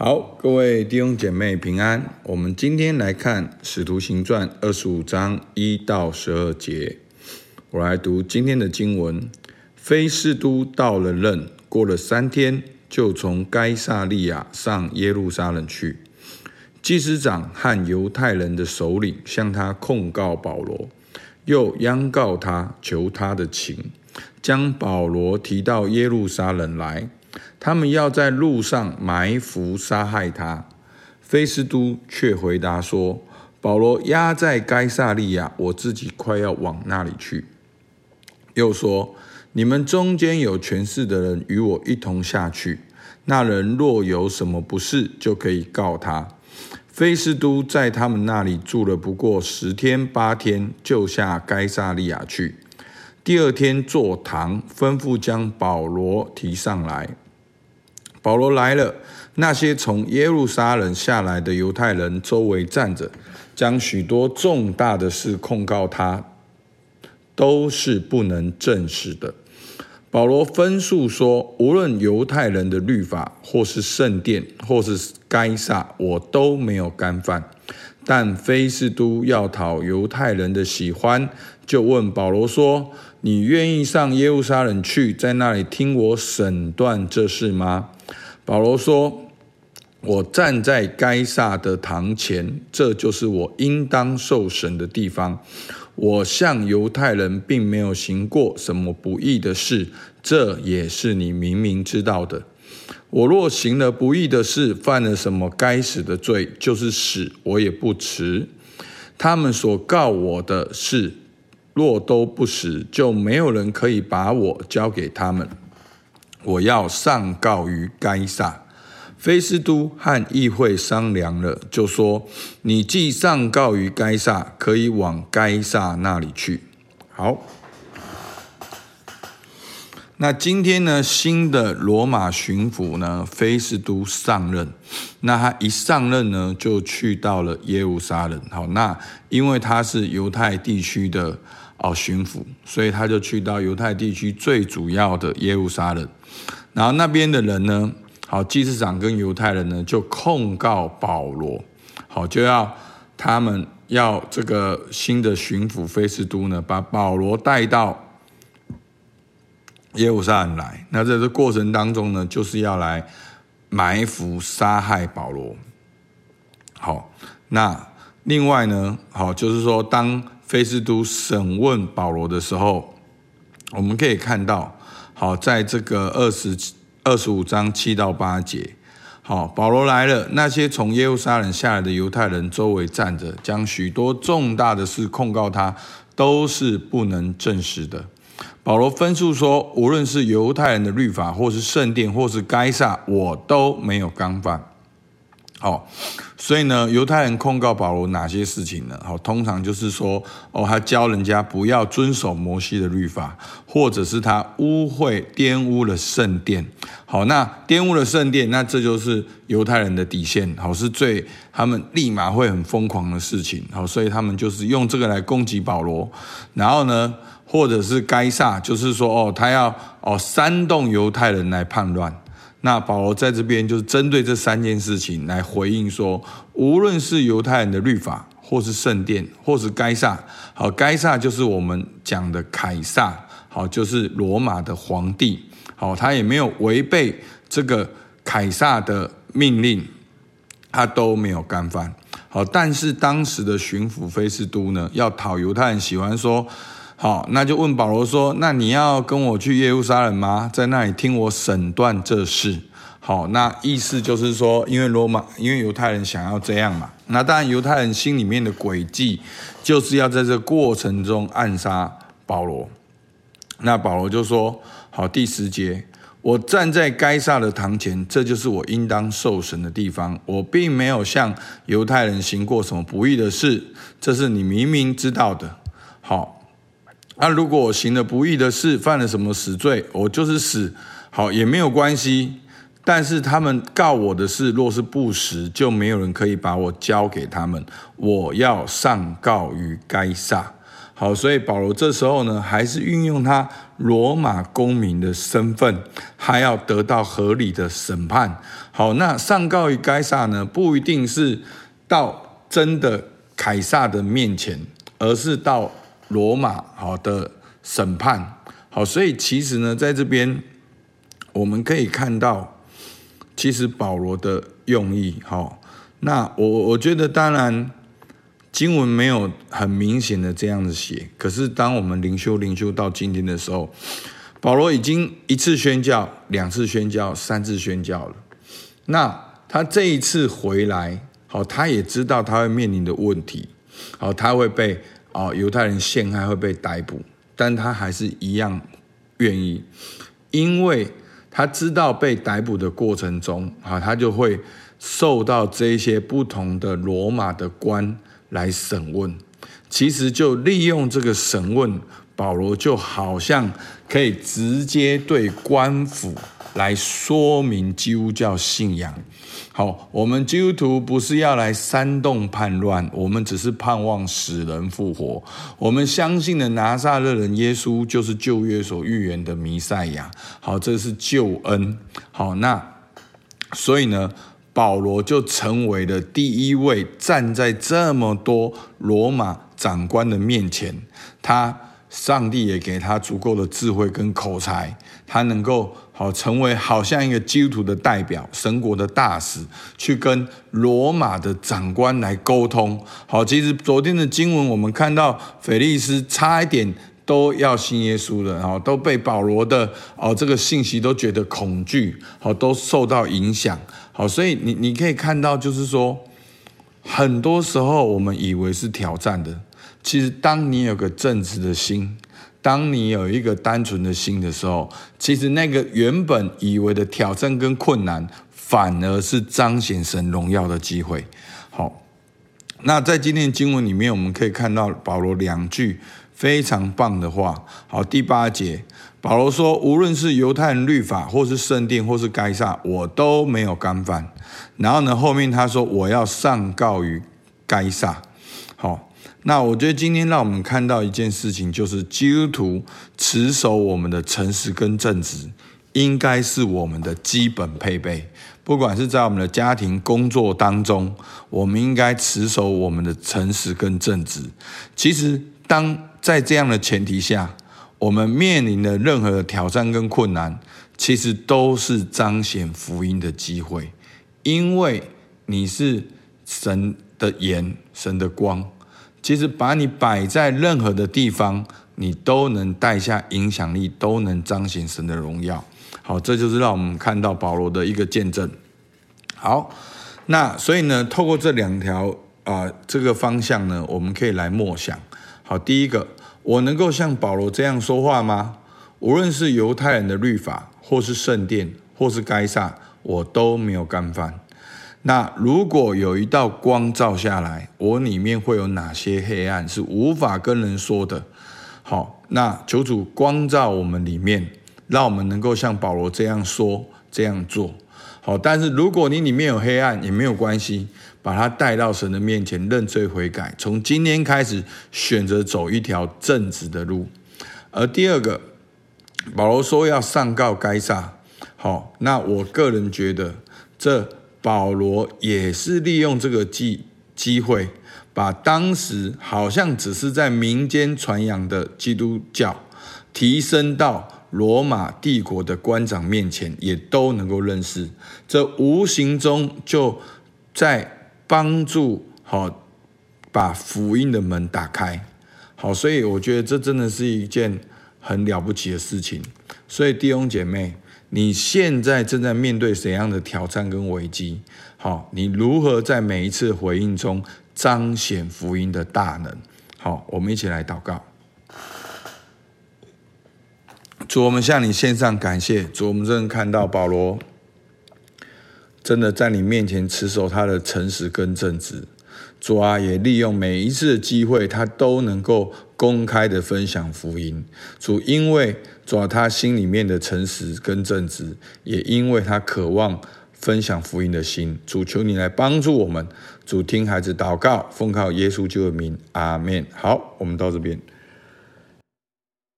好，各位弟兄姐妹平安。我们今天来看《使徒行传》二十五章一到十二节。我来读今天的经文：非斯都到了任，过了三天，就从该撒利亚上耶路撒冷去。祭司长和犹太人的首领向他控告保罗，又央告他，求他的情，将保罗提到耶路撒冷来。他们要在路上埋伏杀害他，菲斯都却回答说：“保罗押在该撒利亚，我自己快要往那里去。”又说：“你们中间有权势的人与我一同下去，那人若有什么不是，就可以告他。”菲斯都在他们那里住了不过十天八天，就下该撒利亚去。第二天坐堂，吩咐将保罗提上来。保罗来了，那些从耶路撒冷下来的犹太人周围站着，将许多重大的事控告他，都是不能证实的。保罗分述说，无论犹太人的律法，或是圣殿，或是该撒，我都没有干犯。但非斯都要讨犹太人的喜欢，就问保罗说：“你愿意上耶路撒冷去，在那里听我审断这事吗？”保罗说：“我站在该撒的堂前，这就是我应当受审的地方。我向犹太人并没有行过什么不义的事，这也是你明明知道的。我若行了不义的事，犯了什么该死的罪，就是死，我也不辞。他们所告我的事，若都不死，就没有人可以把我交给他们。”我要上告于该撒。菲斯都和议会商量了，就说：“你既上告于该撒，可以往该撒那里去。”好，那今天呢，新的罗马巡抚呢，菲斯都上任。那他一上任呢，就去到了耶路撒冷。好，那因为他是犹太地区的哦巡抚，所以他就去到犹太地区最主要的耶路撒冷。然后那边的人呢，好，祭司长跟犹太人呢，就控告保罗，好，就要他们要这个新的巡抚非斯都呢，把保罗带到耶路撒冷来。那在这过程当中呢，就是要来埋伏杀害保罗。好，那另外呢，好，就是说当菲斯都审问保罗的时候，我们可以看到。好，在这个二十二十五章七到八节，好，保罗来了，那些从耶路撒冷下来的犹太人周围站着，将许多重大的事控告他，都是不能证实的。保罗分述说，无论是犹太人的律法，或是圣殿，或是该撒，我都没有干犯。好，所以呢，犹太人控告保罗哪些事情呢？好，通常就是说，哦，他教人家不要遵守摩西的律法，或者是他污秽、玷污了圣殿。好，那玷污了圣殿，那这就是犹太人的底线。好，是最他们立马会很疯狂的事情。好，所以他们就是用这个来攻击保罗。然后呢，或者是该撒，就是说，哦，他要哦煽动犹太人来叛乱。那保罗在这边就是针对这三件事情来回应说，无论是犹太人的律法，或是圣殿，或是该萨，好，该萨就是我们讲的凯撒，好，就是罗马的皇帝，好，他也没有违背这个凯撒的命令，他都没有干犯，好，但是当时的巡抚菲斯都呢，要讨犹太人喜欢说。好，那就问保罗说：“那你要跟我去耶路撒冷吗？在那里听我审断这事。”好，那意思就是说，因为罗马，因为犹太人想要这样嘛。那当然，犹太人心里面的诡计就是要在这过程中暗杀保罗。那保罗就说：“好，第十节，我站在该撒的堂前，这就是我应当受审的地方。我并没有向犹太人行过什么不义的事，这是你明明知道的。”好。那、如果我行了不义的事，犯了什么死罪，我就是死，好也没有关系。但是他们告我的事，若是不实，就没有人可以把我交给他们。我要上告于该撒。好，所以保罗这时候呢，还是运用他罗马公民的身份，还要得到合理的审判。好，那上告于该撒呢，不一定是到真的凯撒的面前，而是到罗马好的审判。好，所以其实呢，在这边我们可以看到，其实保罗的用意。好，那我我觉得当然。经文没有很明显的这样子写，可是当我们灵修灵修到今天的时候，保罗已经一次宣教、两次宣教、三次宣教了。那他这一次回来，好，他也知道他会面临的问题，好，他会被啊犹太人陷害，会被逮捕，但他还是一样愿意，因为他知道被逮捕的过程中，啊，他就会受到这些不同的罗马的官。来审问，其实就利用这个审问，保罗就好像可以直接对官府来说明基督教信仰。好，我们基督徒不是要来煽动叛乱，我们只是盼望死人复活。我们相信的拿撒勒人耶稣就是旧约所预言的弥赛亚。好，这是救恩。好，那所以呢，保罗就成为了第一位站在这么多罗马长官的面前，他上帝也给他足够的智慧跟口才，他能够好成为好像一个基督徒的代表，神国的大使，去跟罗马的长官来沟通。好，其实昨天的经文我们看到，腓利斯差一点都要信耶稣了，哈，都被保罗的哦这个信息都觉得恐惧，好，都受到影响。好，所以你你可以看到，就是说，很多时候我们以为是挑战的，其实当你有个正直的心，当你有一个单纯的心的时候，其实那个原本以为的挑战跟困难，反而是彰显神荣耀的机会。好，那在今天的经文里面，我们可以看到保罗两句非常棒的话。好，第八节。保罗说：“无论是犹太人律法，或是圣殿，或是该撒，我都没有干犯。”然后呢，后面他说：“我要上告于该撒。”好，那我觉得今天让我们看到一件事情，就是基督徒持守我们的诚实跟正直，应该是我们的基本配备。不管是在我们的家庭、工作当中，我们应该持守我们的诚实跟正直。其实，当在这样的前提下，我们面临的任何的挑战跟困难，其实都是彰显福音的机会，因为你是神的盐，神的光，其实把你摆在任何的地方，你都能带下影响力，都能彰显神的荣耀。好，这就是让我们看到保罗的一个见证。好，那所以呢，透过这两条啊这个方向呢，我们可以来默想。好，第一个。我能够像保罗这样说话吗？无论是犹太人的律法，或是圣殿，或是该撒，我都没有干犯。那如果有一道光照下来，我里面会有哪些黑暗是无法跟人说的？好，那求主光照我们里面，让我们能够像保罗这样说、这样做。好，但是如果你里面有黑暗，也没有关系。把他带到神的面前认罪悔改，从今天开始选择走一条正直的路。而第二个，保罗说要上告该撒，好，那我个人觉得，这保罗也是利用这个机机会，把当时好像只是在民间传扬的基督教，提升到罗马帝国的官长面前，也都能够认识。这无形中就在。帮助好，把福音的门打开，好，所以我觉得这真的是一件很了不起的事情。所以弟兄姐妹，你现在正在面对怎样的挑战跟危机？好，你如何在每一次回应中彰显福音的大能？好，我们一起来祷告。主，我们向你献上感谢。主，我们正看到保罗。真的在你面前持守他的诚实跟正直，主啊，也利用每一次的机会，他都能够公开的分享福音。主，因为主啊，他心里面的诚实跟正直，也因为他渴望分享福音的心。主，求你来帮助我们。主，听孩子祷告，奉靠耶稣救的名，阿门。好，我们到这边。